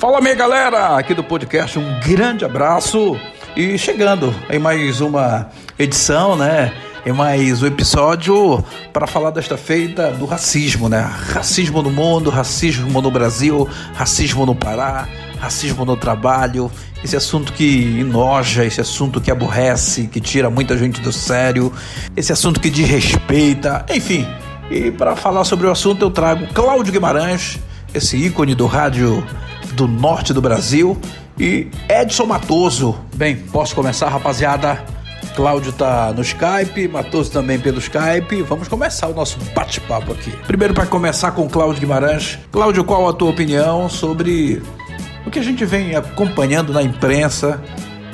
Fala minha galera, aqui do podcast, um grande abraço e chegando em mais uma edição, né? Em mais um episódio para falar desta feita do racismo, né? Racismo no mundo, racismo no Brasil, racismo no Pará, racismo no trabalho, esse assunto que enoja, esse assunto que aborrece, que tira muita gente do sério, esse assunto que desrespeita, enfim. E para falar sobre o assunto eu trago Cláudio Guimarães, esse ícone do rádio do norte do Brasil, e Edson Matoso. Bem, posso começar, rapaziada? Cláudio tá no Skype, Matoso também pelo Skype. Vamos começar o nosso bate-papo aqui. Primeiro, para começar com Cláudio Guimarães. Cláudio, qual a tua opinião sobre o que a gente vem acompanhando na imprensa?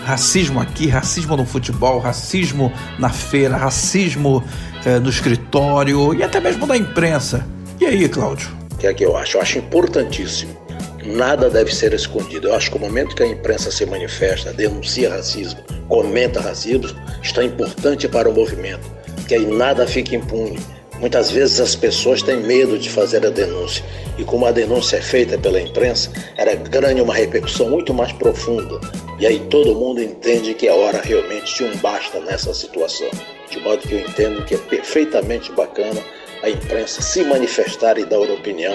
Racismo aqui, racismo no futebol, racismo na feira, racismo eh, no escritório e até mesmo na imprensa. E aí, Cláudio? O que é que eu acho? Eu acho importantíssimo nada deve ser escondido. Eu acho que o momento que a imprensa se manifesta, denuncia racismo, comenta racismo, está importante para o movimento, que aí nada fique impune. Muitas vezes as pessoas têm medo de fazer a denúncia e como a denúncia é feita pela imprensa, ela ganha uma repercussão muito mais profunda e aí todo mundo entende que é hora realmente de um basta nessa situação. De modo que eu entendo que é perfeitamente bacana a imprensa se manifestar e dar opinião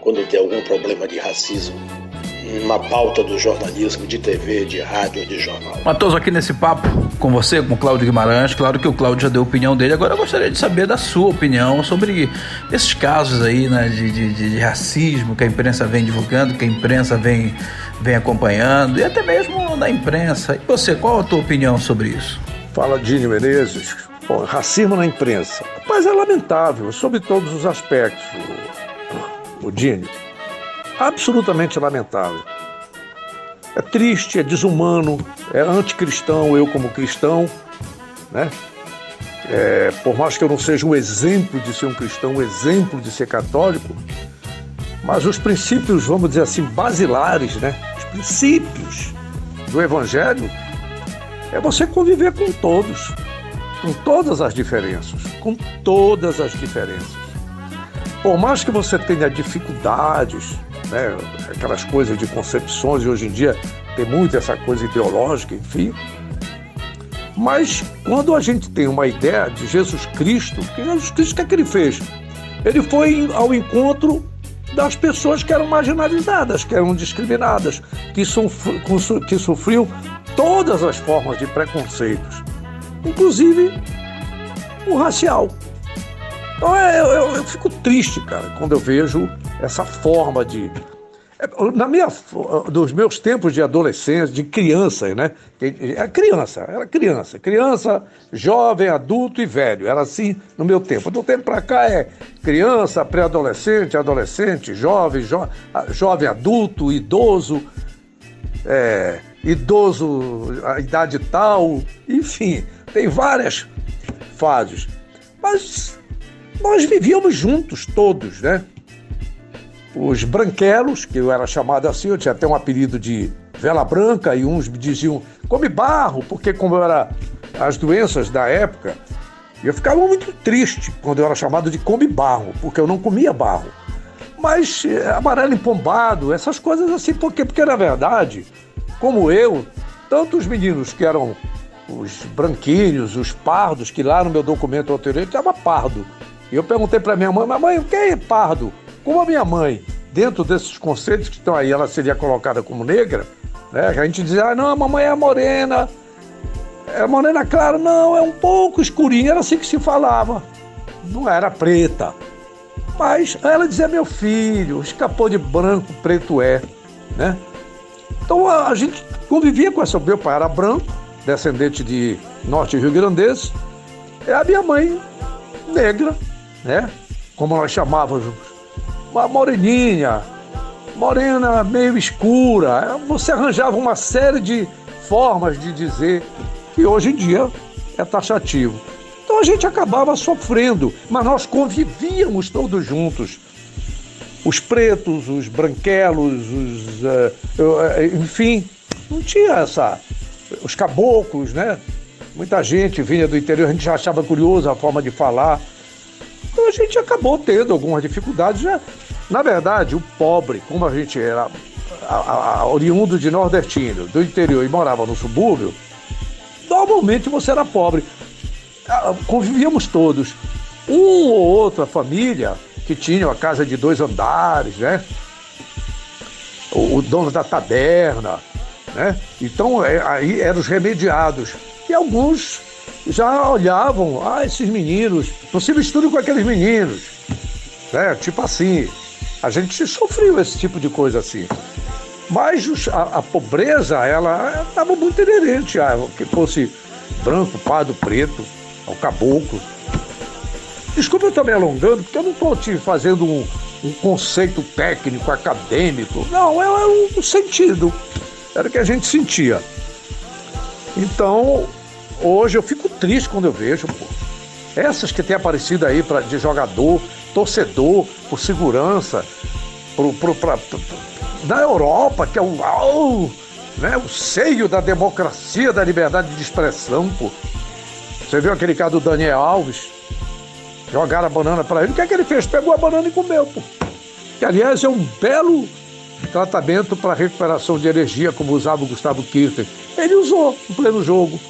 quando tem algum problema de racismo na pauta do jornalismo, de TV, de rádio, de jornal. Matoso, aqui nesse papo com você, com o Cláudio Guimarães, claro que o Cláudio já deu a opinião dele, agora eu gostaria de saber da sua opinião sobre esses casos aí, né, de, de, de racismo que a imprensa vem divulgando, que a imprensa vem, vem acompanhando, e até mesmo na imprensa. E você, qual a tua opinião sobre isso? Fala, Dini Menezes. Bom, racismo na imprensa. Mas é lamentável, sob todos os aspectos Dini. Absolutamente lamentável. É triste, é desumano, é anticristão, eu como cristão, né? É, por mais que eu não seja um exemplo de ser um cristão, um exemplo de ser católico, mas os princípios, vamos dizer assim, basilares, né? Os princípios do Evangelho é você conviver com todos, com todas as diferenças, com todas as diferenças. Por mais que você tenha dificuldades, né, aquelas coisas de concepções, e hoje em dia tem muito essa coisa ideológica, enfim. Mas quando a gente tem uma ideia de Jesus Cristo, que Jesus Cristo, o que, é que ele fez? Ele foi ao encontro das pessoas que eram marginalizadas, que eram discriminadas, que, sofri, que sofriam todas as formas de preconceitos, inclusive o racial. Então é, eu, eu, eu fico triste, cara, quando eu vejo essa forma de é, na minha, dos meus tempos de adolescência, de criança, né? Era criança, era criança, criança, jovem, adulto e velho. Era assim no meu tempo. Do tempo para cá é criança, pré-adolescente, adolescente, jovem, jo, jovem adulto, idoso, é, idoso, a idade tal, enfim, tem várias fases. Mas nós vivíamos juntos todos, né? Os branquelos, que eu era chamado assim, eu tinha até um apelido de vela branca, e uns me diziam come barro, porque como era as doenças da época, eu ficava muito triste quando eu era chamado de come barro, porque eu não comia barro. Mas eh, amarelo empombado, essas coisas assim, por quê? Porque na verdade, como eu, tanto os meninos que eram os branquinhos, os pardos, que lá no meu documento anterior estava pardo, e eu perguntei para minha mãe, mamãe, o que é pardo? Como a minha mãe, dentro desses conceitos que estão aí, ela seria colocada como negra, né? A gente dizia, ah, não, a mamãe é morena. É morena clara, não, é um pouco escurinha, era assim que se falava. Não era preta. Mas ela dizia, meu filho, escapou de branco, preto é, né? Então a, a gente convivia com essa. Meu pai era branco, descendente de norte rio-grandense, e a minha mãe negra, né? Como nós chamávamos, uma moreninha, morena meio escura. Você arranjava uma série de formas de dizer que hoje em dia é taxativo. Então a gente acabava sofrendo, mas nós convivíamos todos juntos. Os pretos, os branquelos, os, uh, enfim, não tinha essa. Os caboclos, né? Muita gente vinha do interior, a gente já achava curioso a forma de falar. Então a gente acabou tendo algumas dificuldades. Já. Na verdade, o pobre, como a gente era a, a, oriundo de nordestino, do interior e morava no subúrbio, normalmente você era pobre. Ah, convivíamos todos. Um ou outra família que tinha a casa de dois andares, né? O, o dono da taberna, né? Então é, aí eram os remediados. E alguns já olhavam, ah, esses meninos, não se misturam com aqueles meninos. Né? Tipo assim. A gente sofreu esse tipo de coisa assim. Mas a, a pobreza, ela estava muito inerente a que fosse branco, pardo, preto, ao caboclo. Desculpa eu estar me alongando, porque eu não estou te fazendo um, um, conceito técnico, acadêmico. Não, era um sentido. Era o que a gente sentia. Então, hoje eu fico triste quando eu vejo, pô. Essas que têm aparecido aí pra, de jogador, torcedor, por segurança, pro, pro, pra, da Europa, que é o, né, o seio da democracia, da liberdade de expressão, pô. Você viu aquele caso do Daniel Alves? Jogaram a banana para ele. O que é que ele fez? Pegou a banana e comeu, pô. Que, aliás, é um belo tratamento para recuperação de energia, como usava o Gustavo Kirchner. Ele usou no pleno jogo.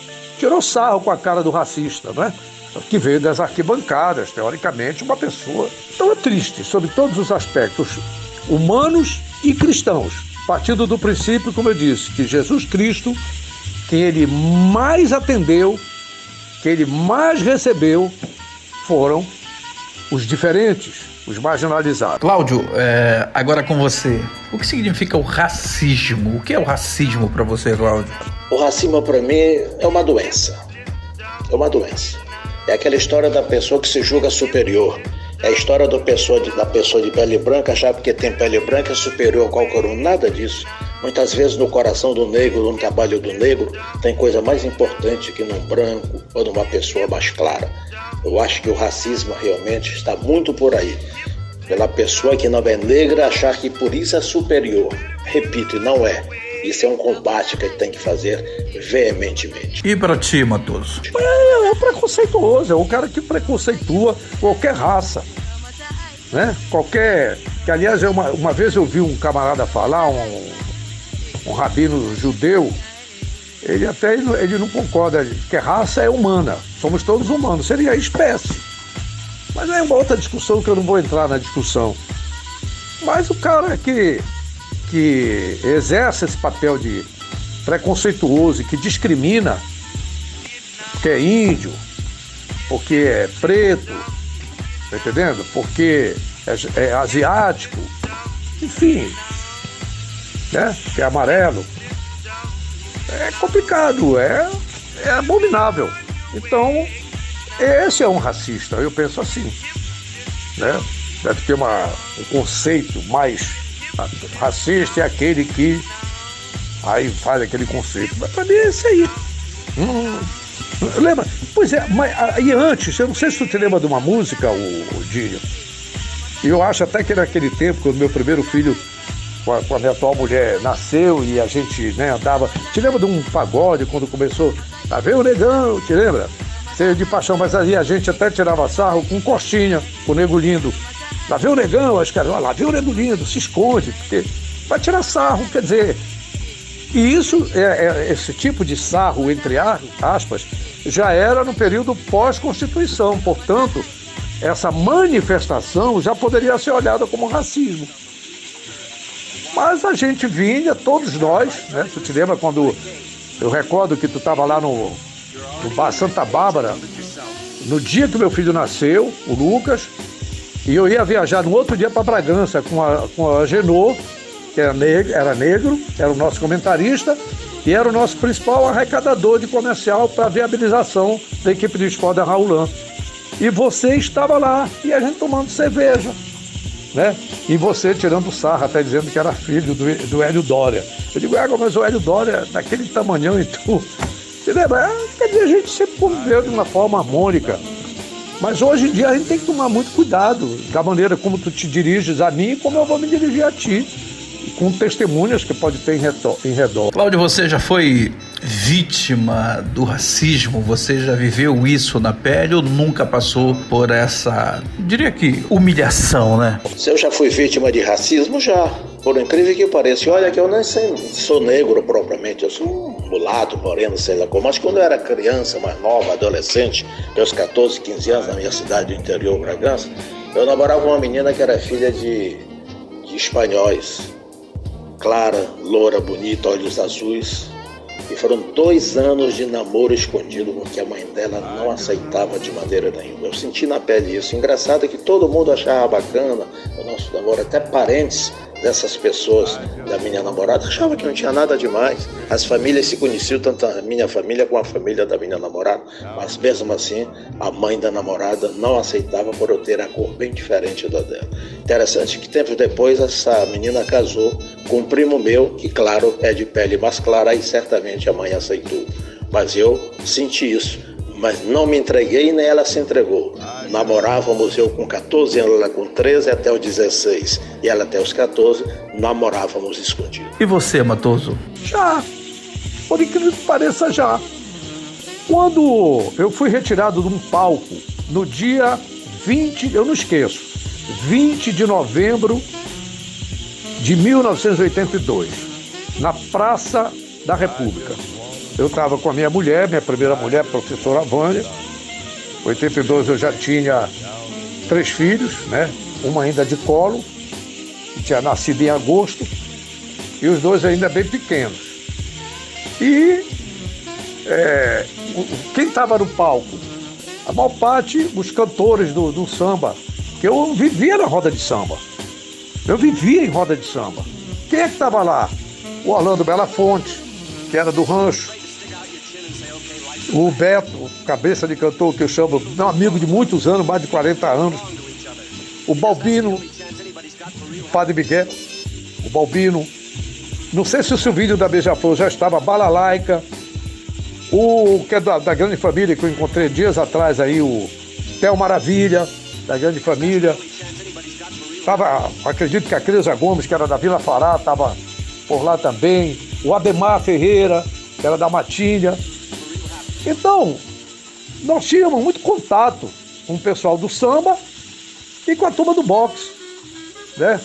Tirou sarro com a cara do racista, né? Que veio das arquibancadas, teoricamente, uma pessoa. Então é triste, sob todos os aspectos humanos e cristãos, partindo do princípio, como eu disse, que Jesus Cristo, quem ele mais atendeu, quem ele mais recebeu, foram os diferentes, os marginalizados. Cláudio, é, agora com você. O que significa o racismo? O que é o racismo para você, Cláudio? O racismo para mim é uma doença. É uma doença. É aquela história da pessoa que se julga superior é a história pessoa de, da pessoa de pele branca achar porque tem pele branca é superior a qualquer um. Nada disso. Muitas vezes no coração do negro, no trabalho do negro, tem coisa mais importante que num branco ou numa pessoa mais clara. Eu acho que o racismo realmente está muito por aí. Pela pessoa que não é negra achar que por isso é superior. Repito, não é. Isso é um combate que ele tem que fazer veementemente. E para ti, Matoso? É, é preconceituoso, é o cara que preconceitua qualquer raça. Né? Qualquer. Que aliás, uma, uma vez eu vi um camarada falar, um, um rabino judeu, ele até ele não concorda, que raça é humana, somos todos humanos, seria espécie. Mas é uma outra discussão que eu não vou entrar na discussão. Mas o cara que que exerce esse papel de preconceituoso e que discrimina porque é índio, porque é preto, tá entendendo? Porque é, é asiático, enfim, né? Que é amarelo. É complicado, é, é abominável. Então, esse é um racista, eu penso assim. Né? Deve ter uma, um conceito mais Racista é aquele que aí faz aquele conceito. Mas pra mim é isso aí. Hum, lembra? Pois é, mas aí antes, eu não sei se tu te lembra de uma música, o, o. Eu acho até que naquele tempo, quando meu primeiro filho com a, com a, minha atual mulher nasceu e a gente né, andava. Te lembra de um pagode quando começou? Tá vendo o negão? Te lembra? Cheio de paixão, mas aí a gente até tirava sarro com coxinha, o nego lindo. Lá vem o negão, acho que era, lá vem o nego lindo, se esconde, porque vai tirar sarro, quer dizer. E isso, é, é, esse tipo de sarro, entre aspas, já era no período pós-Constituição, portanto, essa manifestação já poderia ser olhada como racismo. Mas a gente vinha, todos nós, né? Tu te lembra quando eu recordo que tu estava lá no, no Bar Santa Bárbara, no dia que meu filho nasceu, o Lucas, e eu ia viajar no outro dia para Bragança com a, com a Genô, que era negro, era negro, era o nosso comentarista e era o nosso principal arrecadador de comercial para viabilização da equipe de Skoda Raulan. E você estava lá e a gente tomando cerveja, né? E você tirando sarra, até dizendo que era filho do, do Hélio Dória. Eu digo, é, mas o Hélio Dória, daquele tamanhão e tu. Você lembra? É, quer dizer, a gente sempre conviveu de uma forma harmônica. Mas hoje em dia a gente tem que tomar muito cuidado da maneira como tu te diriges a mim e como eu vou me dirigir a ti, com testemunhas que pode ter em redor. Cláudio, você já foi vítima do racismo? Você já viveu isso na pele ou nunca passou por essa, diria que, humilhação, né? Se eu já fui vítima de racismo, já. Por incrível que pareça, olha que eu nem sou negro propriamente, eu sou um mulato, moreno, sei lá como. Mas quando eu era criança, mais nova, adolescente, meus 14, 15 anos, na minha cidade do interior, Bragança, eu namorava uma menina que era filha de, de espanhóis. Clara, loura, bonita, olhos azuis, e foram dois anos de namoro escondido, porque a mãe dela não aceitava de maneira nenhuma. Eu senti na pele isso. Engraçado é que todo mundo achava bacana o nosso namoro, até parentes dessas pessoas, da minha namorada, achava que não tinha nada demais. As famílias se conheciam, tanto a minha família como a família da minha namorada, mas mesmo assim, a mãe da namorada não aceitava por eu ter a cor bem diferente da dela. Interessante que tempos depois essa menina casou com um primo meu, que claro, é de pele mais clara e certamente a mãe aceitou. Mas eu senti isso mas não me entreguei nem ela se entregou. Namorávamos eu com 14 anos, ela com 13 até os 16 e ela até os 14, namorávamos escondido. E você, Matoso? Já, por incrível que pareça, já. Quando eu fui retirado de um palco no dia 20, eu não esqueço, 20 de novembro de 1982, na Praça da República. Eu estava com a minha mulher, minha primeira mulher, professora Vânia. Em 82 eu já tinha três filhos, né? Uma ainda de colo, que tinha nascido em agosto, e os dois ainda bem pequenos. E é, quem estava no palco? A maior parte, os cantores do, do samba, que eu vivia na roda de samba. Eu vivia em roda de samba. Quem é que estava lá? O Orlando Belafonte, que era do rancho, o Beto, cabeça de cantor que eu chamo, meu amigo de muitos anos, mais de 40 anos. O Balbino, o Padre Miguel, o Balbino. Não sei se o Silvinho da Beija-Flor já estava, Balalaica. O que é da, da, grande família que eu encontrei dias atrás aí, o Theo Maravilha, da grande família. Tava, acredito que a Creuza Gomes, que era da Vila Fará, estava por lá também. O Ademar Ferreira, que era da Matinha. Então, nós tínhamos muito contato com o pessoal do samba e com a turma do boxe, né?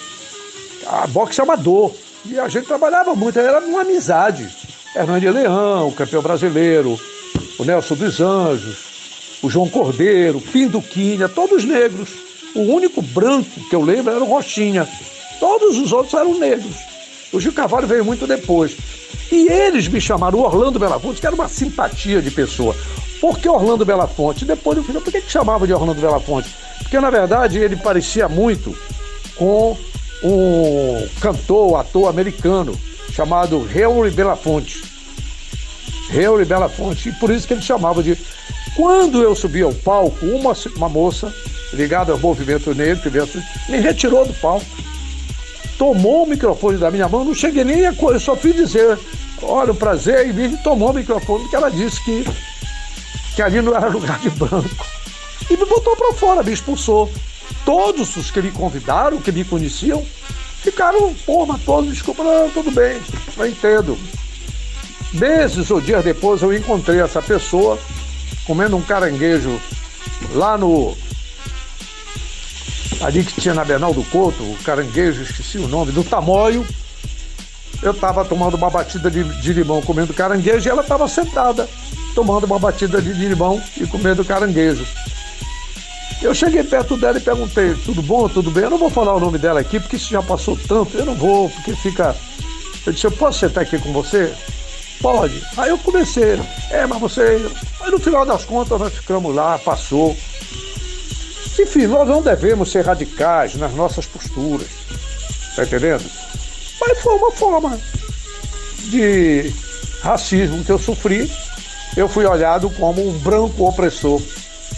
A boxe amador. E a gente trabalhava muito, era uma amizade. Hernandes Leão, campeão brasileiro, o Nelson dos Anjos, o João Cordeiro, Pinduquinha, todos negros. O único branco que eu lembro era o Rochinha. Todos os outros eram negros. O Gil Carvalho veio muito depois. E eles me chamaram, o Orlando Belafonte, que era uma simpatia de pessoa. Por que Orlando Belafonte? Depois eu falei, por que, que chamava de Orlando Belafonte? Porque na verdade ele parecia muito com um cantor, ator americano chamado Henry Belafonte. Henry Belafonte, e por isso que ele chamava de. Quando eu subi ao palco, uma, uma moça ligada ao movimento negro, me retirou do palco tomou o microfone da minha mão, não cheguei nem a coisa, só fui dizer, olha, o prazer, e me tomou o microfone, porque ela disse que, que ali não era lugar de branco. E me botou para fora, me expulsou. Todos os que me convidaram, que me conheciam, ficaram, porra, todos, desculpa, não, tudo bem, eu entendo. Meses ou dias depois eu encontrei essa pessoa comendo um caranguejo lá no, ali que tinha na Bernal do Couto, o caranguejo, esqueci o nome, do tamoio. Eu estava tomando uma batida de, de, limão comendo caranguejo e ela estava sentada tomando uma batida de, de limão e comendo caranguejo. Eu cheguei perto dela e perguntei: tudo bom, tudo bem? Eu não vou falar o nome dela aqui porque isso já passou tanto, eu não vou, porque fica. Eu disse: eu posso sentar aqui com você? Pode. Aí eu comecei: é, mas você. Aí no final das contas nós ficamos lá, passou. Enfim, nós não devemos ser radicais nas nossas posturas. Tá entendendo? Mas foi uma forma de racismo que eu sofri. Eu fui olhado como um branco opressor.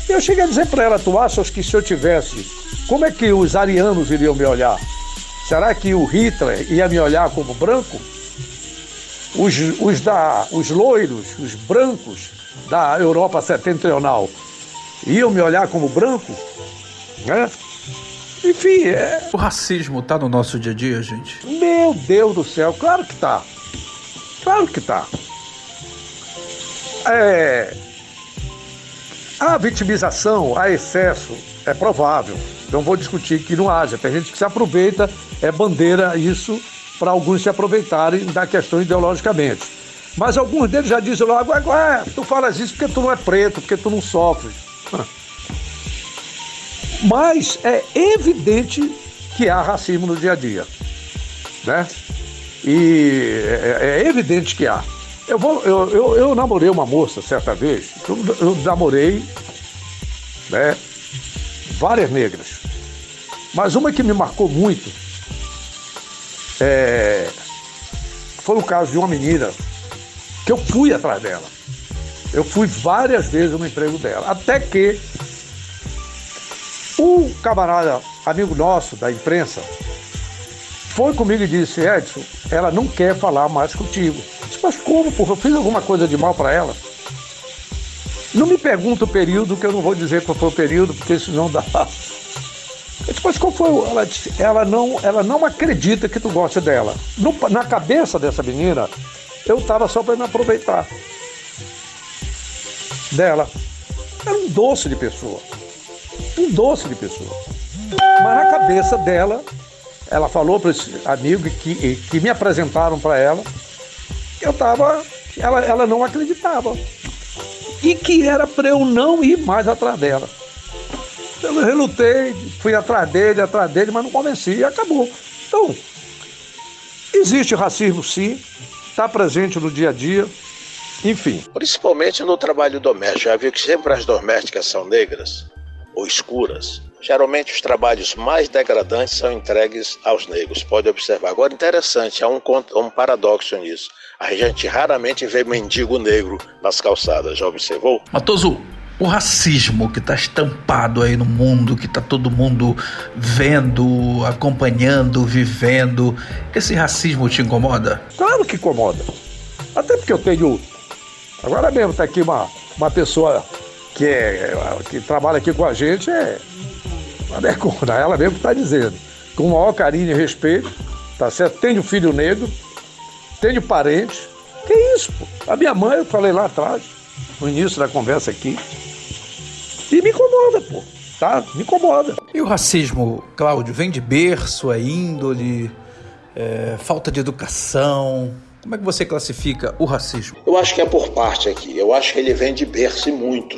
Eu cheguei a dizer para ela: Tu achas que se eu tivesse, como é que os arianos iriam me olhar? Será que o Hitler ia me olhar como branco? Os, os, da, os loiros, os brancos da Europa setentrional iam me olhar como branco? Né? Enfim, é. O racismo tá no nosso dia a dia, gente? Meu Deus do céu, claro que tá. Claro que tá. É. A vitimização, a excesso, é provável. Não vou discutir que não haja. Tem gente que se aproveita, é bandeira isso para alguns se aproveitarem da questão ideologicamente. Mas alguns deles já dizem logo, ué, tu falas isso porque tu não é preto, porque tu não sofre. Mas é evidente que há racismo no dia a dia. Né? E é, é evidente que há. Eu, vou, eu, eu, eu, namorei uma moça certa vez, eu, eu namorei né, várias negras. Mas uma que me marcou muito é, foi o caso de uma menina que eu fui atrás dela. Eu fui várias vezes no emprego dela. Até que um camarada, amigo nosso da imprensa, foi comigo e disse: Edson, ela não quer falar mais contigo. Disse, mas como, porra? Eu fiz alguma coisa de mal para ela? Não me pergunta o período, que eu não vou dizer qual foi o período, porque senão dá. Disse, mas qual foi? Ela disse, ela não, ela não acredita que tu gosta dela. No, na cabeça dessa menina, eu estava só para me aproveitar dela. Era um doce de pessoa. Um doce de pessoa. Mas na cabeça dela, ela falou para esse amigo que, que me apresentaram para ela, eu estava. Ela, ela não acreditava. E que era para eu não ir mais atrás dela. Eu relutei, fui atrás dele, atrás dele, mas não convenci e acabou. Então, existe racismo sim, está presente no dia a dia, enfim. Principalmente no trabalho doméstico. Já viu que sempre as domésticas são negras ou escuras. Geralmente os trabalhos mais degradantes são entregues aos negros. Pode observar. Agora, interessante, há um, um paradoxo nisso. A gente raramente vê mendigo negro nas calçadas, já observou? Matoso, o racismo que está estampado aí no mundo, que está todo mundo vendo, acompanhando, vivendo, esse racismo te incomoda? Claro que incomoda. Até porque eu tenho. Agora mesmo está aqui uma, uma pessoa que, é, que trabalha aqui com a gente, é a ela mesmo está dizendo, com o maior carinho e respeito, tá certo? Tenho filho negro, tenho parente. Que isso, pô? A minha mãe, eu falei lá atrás, no início da conversa aqui, e me incomoda, pô. Tá? Me incomoda. E o racismo, Cláudio, vem de berço, a índole, é, falta de educação? Como é que você classifica o racismo? Eu acho que é por parte aqui. Eu acho que ele vem de berço e muito.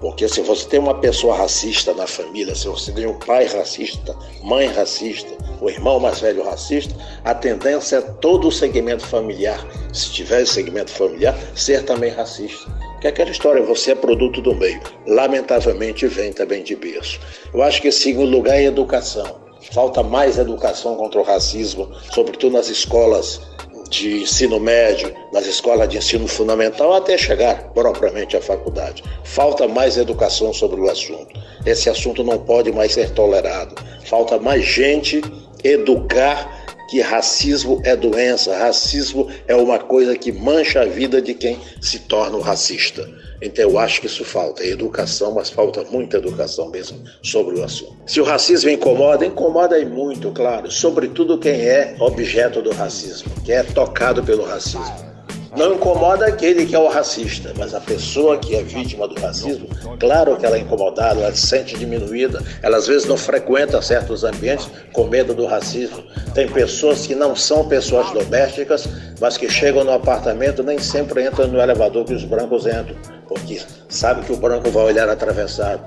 Porque se você tem uma pessoa racista na família, se você tem um pai racista, mãe racista, o irmão mais velho racista, a tendência é todo o segmento familiar, se tiver segmento familiar, ser também racista. Que é aquela história, você é produto do meio. Lamentavelmente vem também de berço. Eu acho que em segundo lugar é educação. Falta mais educação contra o racismo, sobretudo nas escolas de ensino médio, nas escolas de ensino fundamental, até chegar propriamente à faculdade. Falta mais educação sobre o assunto. Esse assunto não pode mais ser tolerado. Falta mais gente educar que racismo é doença, racismo é uma coisa que mancha a vida de quem se torna um racista. Então eu acho que isso falta, é educação, mas falta muita educação mesmo sobre o assunto. Se o racismo incomoda, incomoda e muito, claro, sobretudo quem é objeto do racismo, que é tocado pelo racismo. Não incomoda aquele que é o racista, mas a pessoa que é vítima do racismo, claro que ela é incomodada, ela se sente diminuída, ela às vezes não frequenta certos ambientes com medo do racismo. Tem pessoas que não são pessoas domésticas, mas que chegam no apartamento nem sempre entram no elevador que os brancos entram, porque sabe que o branco vai olhar atravessado.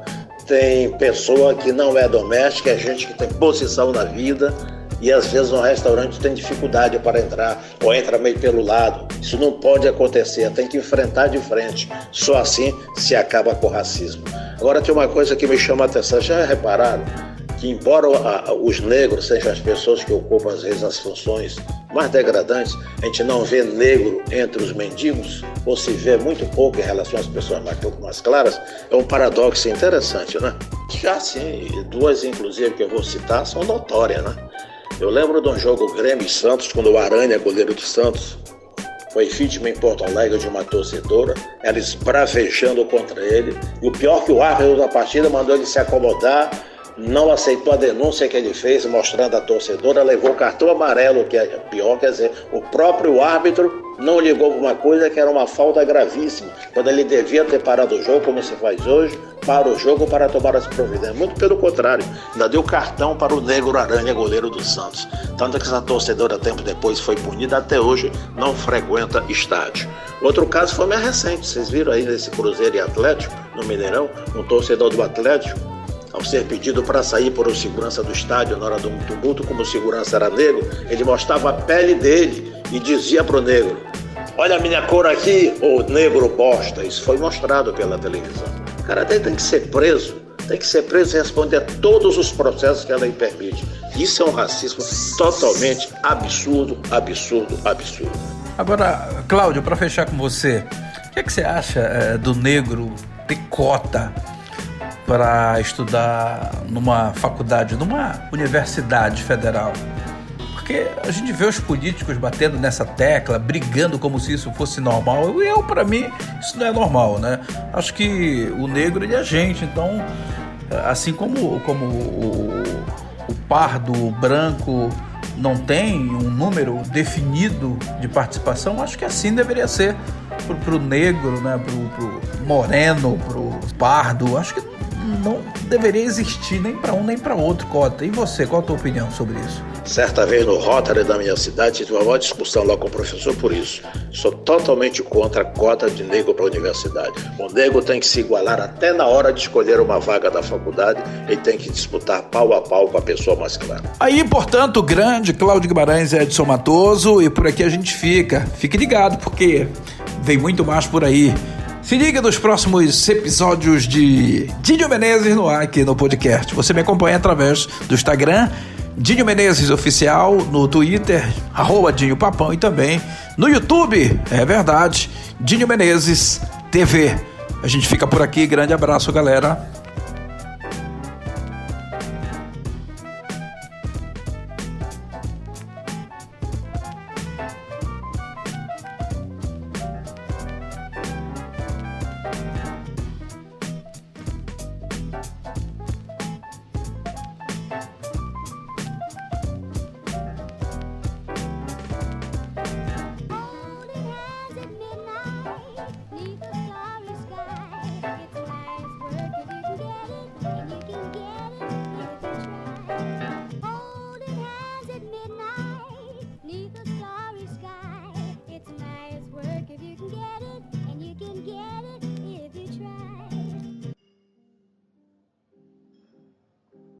Tem pessoa que não é doméstica, é gente que tem posição na vida, e às vezes no restaurante tem dificuldade para entrar ou entra meio pelo lado. Isso não pode acontecer, tem que enfrentar de frente. Só assim se acaba com o racismo. Agora tem uma coisa que me chama a atenção, já repararam? Que embora os negros sejam as pessoas que ocupam às vezes as funções mais degradantes, a gente não vê negro entre os mendigos, ou se vê muito pouco em relação às pessoas mais, pouco mais claras, é um paradoxo interessante, né? Já sim, duas inclusive que eu vou citar são notórias, né? Eu lembro de um jogo Grêmio e Santos, quando o Aranha, goleiro do Santos, foi vítima em Porto Alegre de uma torcedora, ela esbravejando contra ele. E o pior que o árbitro da partida mandou ele se acomodar. Não aceitou a denúncia que ele fez, mostrando a torcedora, levou o cartão amarelo, que é pior, quer dizer, o próprio árbitro não ligou para uma coisa que era uma falta gravíssima, quando ele devia ter parado o jogo, como se faz hoje, para o jogo para tomar as providências. Muito pelo contrário, ainda deu cartão para o Negro Aranha, goleiro do Santos. Tanto que essa torcedora, tempo depois, foi punida, até hoje não frequenta estádio. Outro caso foi mais recente, vocês viram aí nesse Cruzeiro e Atlético, no Mineirão, um torcedor do Atlético ao ser pedido para sair por o segurança do estádio na hora do tumulto, como o segurança era negro, ele mostrava a pele dele e dizia para o negro: Olha a minha cor aqui, ô negro bosta. Isso foi mostrado pela televisão. O cara tem, tem que ser preso, tem que ser preso e responder a todos os processos que a lei permite. Isso é um racismo totalmente absurdo, absurdo, absurdo. Agora, Cláudio, para fechar com você, o que, é que você acha é, do negro ter cota para estudar numa faculdade, numa universidade federal. Porque a gente vê os políticos batendo nessa tecla, brigando como se isso fosse normal. Eu, para mim, isso não é normal, né? Acho que o negro ele é gente, então, assim como, como o, o pardo, o branco não tem um número definido de participação, acho que assim deveria ser para o negro, né? para o moreno, para o pardo. Acho que não deveria existir nem para um nem para outro cota. E você, qual a tua opinião sobre isso? Certa vez no Rotary da minha cidade, tive uma maior discussão lá com o professor por isso. Sou totalmente contra a cota de negro para a universidade. O negro tem que se igualar até na hora de escolher uma vaga da faculdade, ele tem que disputar pau a pau com a pessoa mais clara. Aí, portanto, grande Cláudio Guimarães e Edson Matoso, e por aqui a gente fica. Fique ligado, porque vem muito mais por aí. Se liga nos próximos episódios de Dinho Menezes no ar aqui no podcast. Você me acompanha através do Instagram, Dinho Menezes Oficial, no Twitter, arroba Dinho Papão e também no YouTube, é verdade, Dinho Menezes TV. A gente fica por aqui, grande abraço, galera.